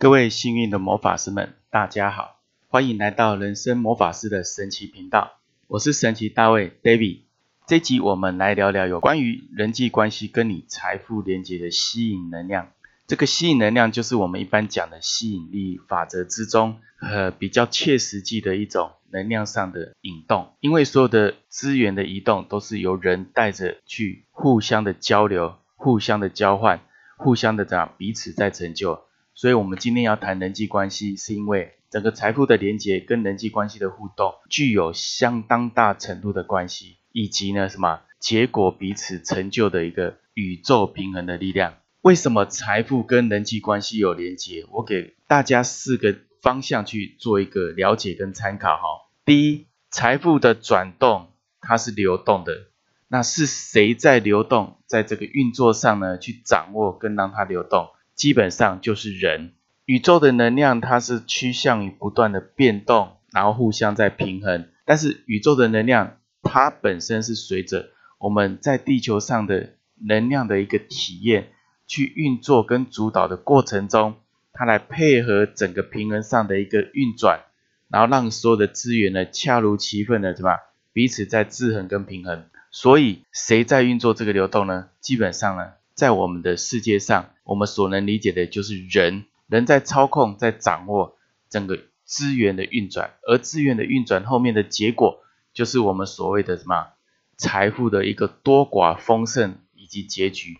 各位幸运的魔法师们，大家好，欢迎来到人生魔法师的神奇频道。我是神奇大卫 David。这集我们来聊聊有关于人际关系跟你财富连接的吸引能量。这个吸引能量就是我们一般讲的吸引力法则之中，呃，比较切实际的一种能量上的引动。因为所有的资源的移动都是由人带着去互相的交流、互相的交换、互相的这样彼此在成就。所以，我们今天要谈人际关系，是因为整个财富的连接跟人际关系的互动具有相当大程度的关系，以及呢什么结果彼此成就的一个宇宙平衡的力量。为什么财富跟人际关系有连接？我给大家四个方向去做一个了解跟参考哈。第一，财富的转动它是流动的，那是谁在流动？在这个运作上呢，去掌握跟让它流动。基本上就是人，宇宙的能量它是趋向于不断的变动，然后互相在平衡。但是宇宙的能量它本身是随着我们在地球上的能量的一个体验去运作跟主导的过程中，它来配合整个平衡上的一个运转，然后让所有的资源呢恰如其分的，对吧？彼此在制衡跟平衡。所以谁在运作这个流动呢？基本上呢？在我们的世界上，我们所能理解的就是人，人在操控、在掌握整个资源的运转，而资源的运转后面的结果，就是我们所谓的什么财富的一个多寡丰盛以及结局。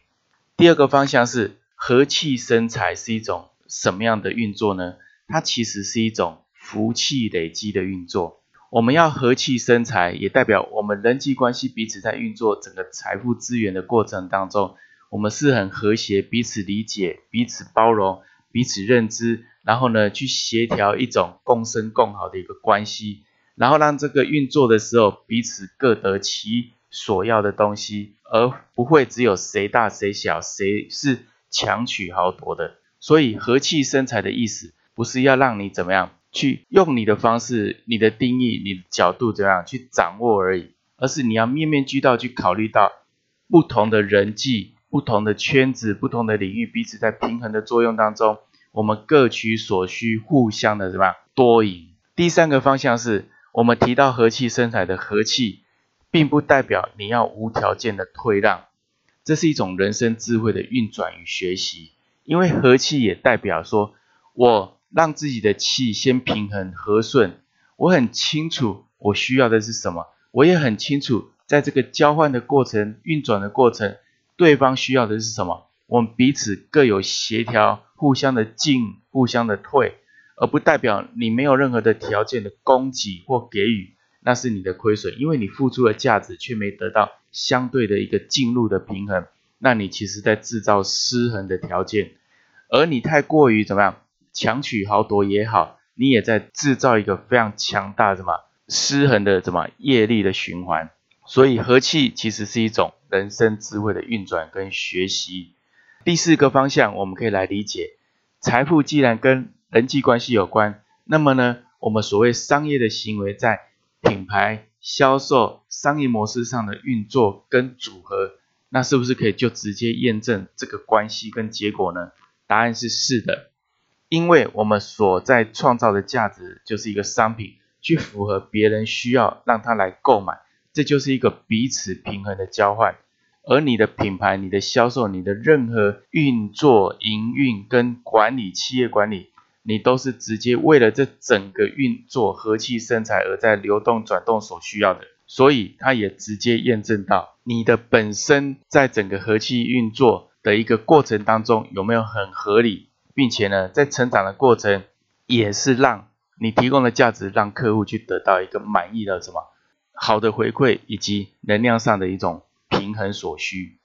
第二个方向是和气生财是一种什么样的运作呢？它其实是一种福气累积的运作。我们要和气生财，也代表我们人际关系彼此在运作整个财富资源的过程当中。我们是很和谐，彼此理解，彼此包容，彼此认知，然后呢，去协调一种共生共好的一个关系，然后让这个运作的时候，彼此各得其所要的东西，而不会只有谁大谁小，谁是强取豪夺的。所以和气生财的意思，不是要让你怎么样去用你的方式、你的定义、你的角度怎样去掌握而已，而是你要面面俱到去考虑到不同的人际。不同的圈子、不同的领域，彼此在平衡的作用当中，我们各取所需，互相的什么多赢。第三个方向是我们提到和气生财的和气，并不代表你要无条件的退让，这是一种人生智慧的运转与学习。因为和气也代表说，我让自己的气先平衡和顺，我很清楚我需要的是什么，我也很清楚在这个交换的过程、运转的过程。对方需要的是什么？我们彼此各有协调，互相的进，互相的退，而不代表你没有任何的条件的供给或给予，那是你的亏损，因为你付出的价值却没得到相对的一个进入的平衡，那你其实在制造失衡的条件，而你太过于怎么样？强取豪夺也好，你也在制造一个非常强大什么？失衡的什么？业力的循环。所以和气其实是一种人生智慧的运转跟学习。第四个方向，我们可以来理解，财富既然跟人际关系有关，那么呢，我们所谓商业的行为在品牌销售、商业模式上的运作跟组合，那是不是可以就直接验证这个关系跟结果呢？答案是是的，因为我们所在创造的价值就是一个商品，去符合别人需要，让他来购买。这就是一个彼此平衡的交换，而你的品牌、你的销售、你的任何运作、营运跟管理、企业管理，你都是直接为了这整个运作和气生财而在流动转动所需要的，所以它也直接验证到你的本身在整个和气运作的一个过程当中有没有很合理，并且呢，在成长的过程也是让你提供的价值让客户去得到一个满意的什么？好的回馈以及能量上的一种平衡所需，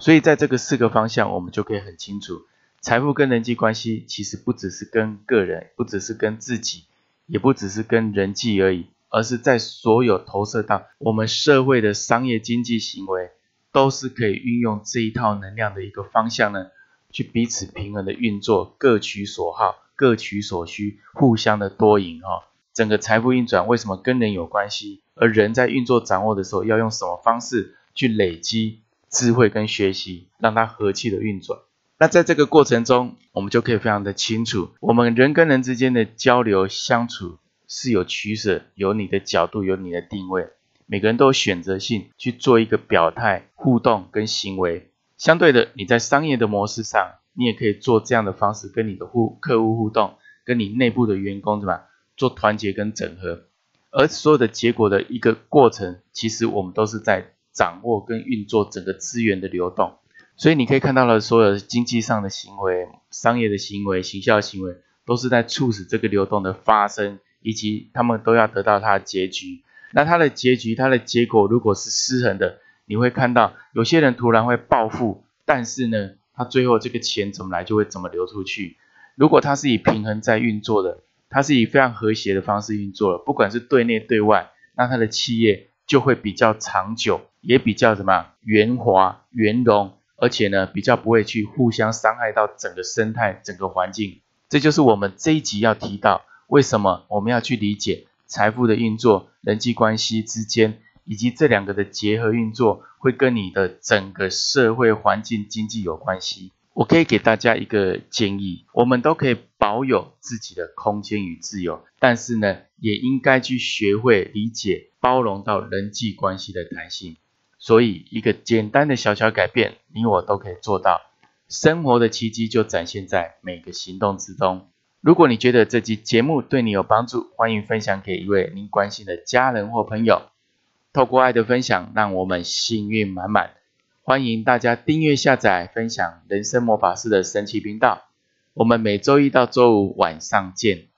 所以在这个四个方向，我们就可以很清楚，财富跟人际关系其实不只是跟个人，不只是跟自己，也不只是跟人际而已，而是在所有投射到我们社会的商业经济行为，都是可以运用这一套能量的一个方向呢，去彼此平衡的运作，各取所好，各取所需，互相的多赢哈。整个财富运转为什么跟人有关系？而人在运作掌握的时候，要用什么方式去累积智慧跟学习，让它和气的运转？那在这个过程中，我们就可以非常的清楚，我们人跟人之间的交流相处是有取舍，有你的角度，有你的定位。每个人都有选择性去做一个表态、互动跟行为。相对的，你在商业的模式上，你也可以做这样的方式，跟你的互客户互动，跟你内部的员工怎么做团结跟整合。而所有的结果的一个过程，其实我们都是在掌握跟运作整个资源的流动。所以你可以看到了，所有经济上的行为、商业的行为、行销行为，都是在促使这个流动的发生，以及他们都要得到它的结局。那它的结局、它的结果如果是失衡的，你会看到有些人突然会暴富，但是呢，他最后这个钱怎么来就会怎么流出去。如果它是以平衡在运作的，它是以非常和谐的方式运作的，不管是对内对外，那它的企业就会比较长久，也比较什么圆滑、圆融。而且呢，比较不会去互相伤害到整个生态、整个环境。这就是我们这一集要提到，为什么我们要去理解财富的运作、人际关系之间，以及这两个的结合运作，会跟你的整个社会环境、经济有关系。我可以给大家一个建议：我们都可以保有自己的空间与自由，但是呢，也应该去学会理解、包容到人际关系的弹性。所以，一个简单的小小改变，你我都可以做到。生活的奇迹就展现在每个行动之中。如果你觉得这集节目对你有帮助，欢迎分享给一位您关心的家人或朋友。透过爱的分享，让我们幸运满满。欢迎大家订阅、下载、分享人生魔法师的神奇频道。我们每周一到周五晚上见。